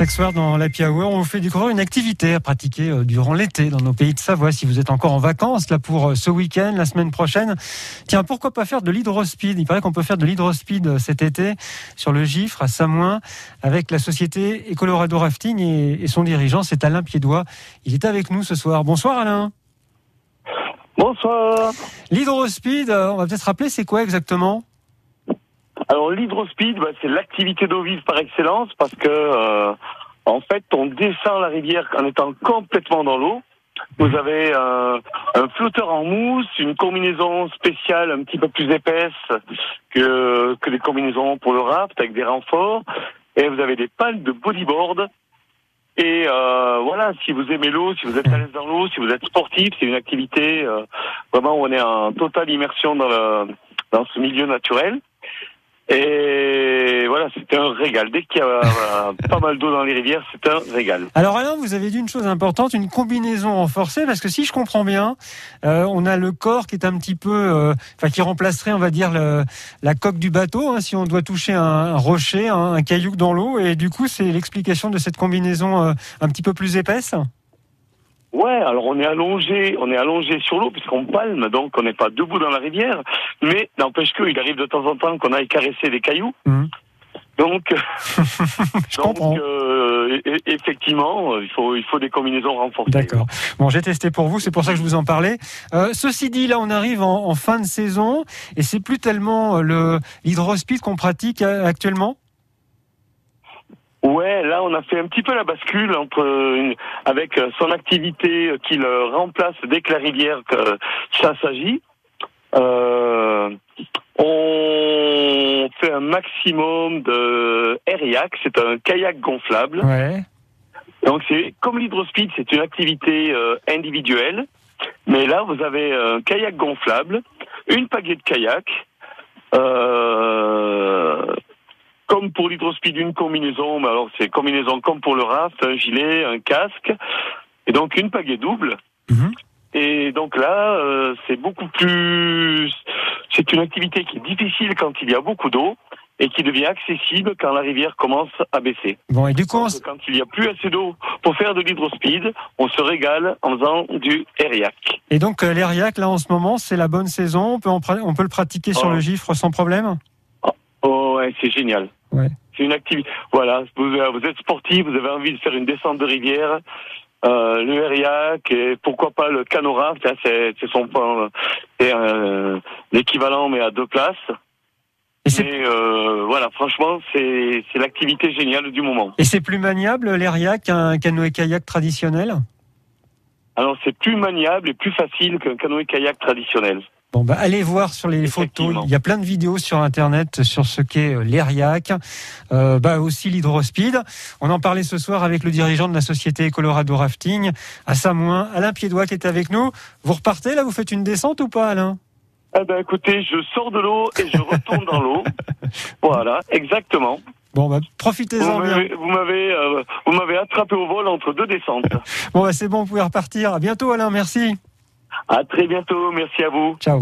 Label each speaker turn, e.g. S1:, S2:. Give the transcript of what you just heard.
S1: Chaque soir dans la Hour, on vous fait découvrir une activité à pratiquer euh, durant l'été dans nos pays de Savoie. Si vous êtes encore en vacances là pour euh, ce week-end, la semaine prochaine, tiens, pourquoi pas faire de l'hydrospeed? Il paraît qu'on peut faire de l'hydrospeed euh, cet été sur le Gifre à Samoin avec la société Ecolorado Rafting et, son dirigeant, c'est Alain Piédois. Il est avec nous ce soir. Bonsoir Alain.
S2: Bonsoir.
S1: L'hydrospeed, on va peut-être rappeler, c'est quoi exactement?
S2: Alors l'hydrospeed, bah, c'est l'activité d'eau vive par excellence parce que euh, en fait on descend la rivière en étant complètement dans l'eau. Vous avez un, flotteur en mousse, une combinaison spéciale un petit peu plus épaisse que, que les combinaisons pour le raft avec des renforts. Et vous avez des pales de bodyboard. Et euh, voilà, si vous aimez l'eau, si vous êtes à l'aise dans l'eau, si vous êtes sportif, c'est une activité euh, vraiment où on est en totale immersion dans, le, dans ce milieu naturel. Et voilà, c'était un régal. Dès qu'il y a pas mal d'eau dans les rivières, c'est un régal.
S1: Alors Alain, vous avez dit une chose importante, une combinaison renforcée, parce que si je comprends bien, euh, on a le corps qui est un petit peu, euh, enfin qui remplacerait, on va dire, la coque du bateau, hein, si on doit toucher un, rocher, un, un, caillou dans l'eau, et du coup c'est l'explication de cette combinaison euh, un petit peu plus épaisse?
S2: Ouais, alors on est allongé, on est allongé sur l'eau puisqu'on palme, donc on n'est pas debout dans la rivière. Mais n'empêche qu'il arrive de temps en temps qu'on aille caresser des cailloux. Mmh. Donc,
S1: je comprends.
S2: Euh, effectivement, il faut il faut des combinaisons renforcées.
S1: D'accord. Bon, j'ai testé pour vous, c'est pour ça que je vous en parlais. Euh, ceci dit, là, on arrive en, en fin de saison et c'est plus tellement euh, le l'hydrospeed qu'on pratique euh, actuellement?
S2: Ouais, là on a fait un petit peu la bascule entre une, avec euh, son activité qui le remplace dès que la rivière que ça s'agit. Euh, on fait un maximum de airiac, c'est un kayak gonflable.
S1: Ouais.
S2: Donc c'est comme l'hydrospeed, c'est une activité euh, individuelle, mais là vous avez un kayak gonflable, une pagaie de kayak. Euh, comme pour l'hydrospeed, une combinaison, mais alors c'est combinaison comme pour le raft, un gilet, un casque, et donc une pagaie double. Mhm. Et donc là, euh, c'est beaucoup plus. C'est une activité qui est difficile quand il y a beaucoup d'eau et qui devient accessible quand la rivière commence à baisser.
S1: Bon, et du coup,
S2: quand il n'y a plus assez d'eau pour faire de l'hydrospeed, on se régale en faisant du airiac.
S1: Et donc euh, l'airiac, là en ce moment, c'est la bonne saison. On peut, on peut le pratiquer sur oh. le gifre sans problème?
S2: Oh, oh ouais, c'est génial.
S1: Ouais.
S2: C'est une activité. Voilà, vous, vous, êtes sportif, vous avez envie de faire une descente de rivière, euh, le Hériac et pourquoi pas le Canora. C'est son c'est euh, l'équivalent mais à deux places. Et, euh, voilà, franchement, c'est l'activité géniale du moment.
S1: Et c'est plus maniable l'Hériac qu'un canoë-kayak traditionnel?
S2: Alors c'est plus maniable et plus facile qu'un canoë-kayak traditionnel.
S1: Bon, bah, allez voir sur les photos. Il y a plein de vidéos sur Internet sur ce qu'est euh, l'Eriac, euh, bah, aussi l'hydrospeed. On en parlait ce soir avec le dirigeant de la société Colorado Rafting à Samoin, Alain Piédois, qui est avec nous. Vous repartez là Vous faites une descente ou pas, Alain?
S2: Eh ben, écoutez, je sors de l'eau et je retourne dans l'eau. Voilà, exactement.
S1: Bon, bah, profitez-en bien.
S2: Vous m'avez, euh, vous m'avez attrapé au vol entre deux descentes.
S1: bon, bah, c'est bon, vous pouvez repartir. À bientôt, Alain. Merci.
S2: À très bientôt. Merci à vous.
S1: Ciao.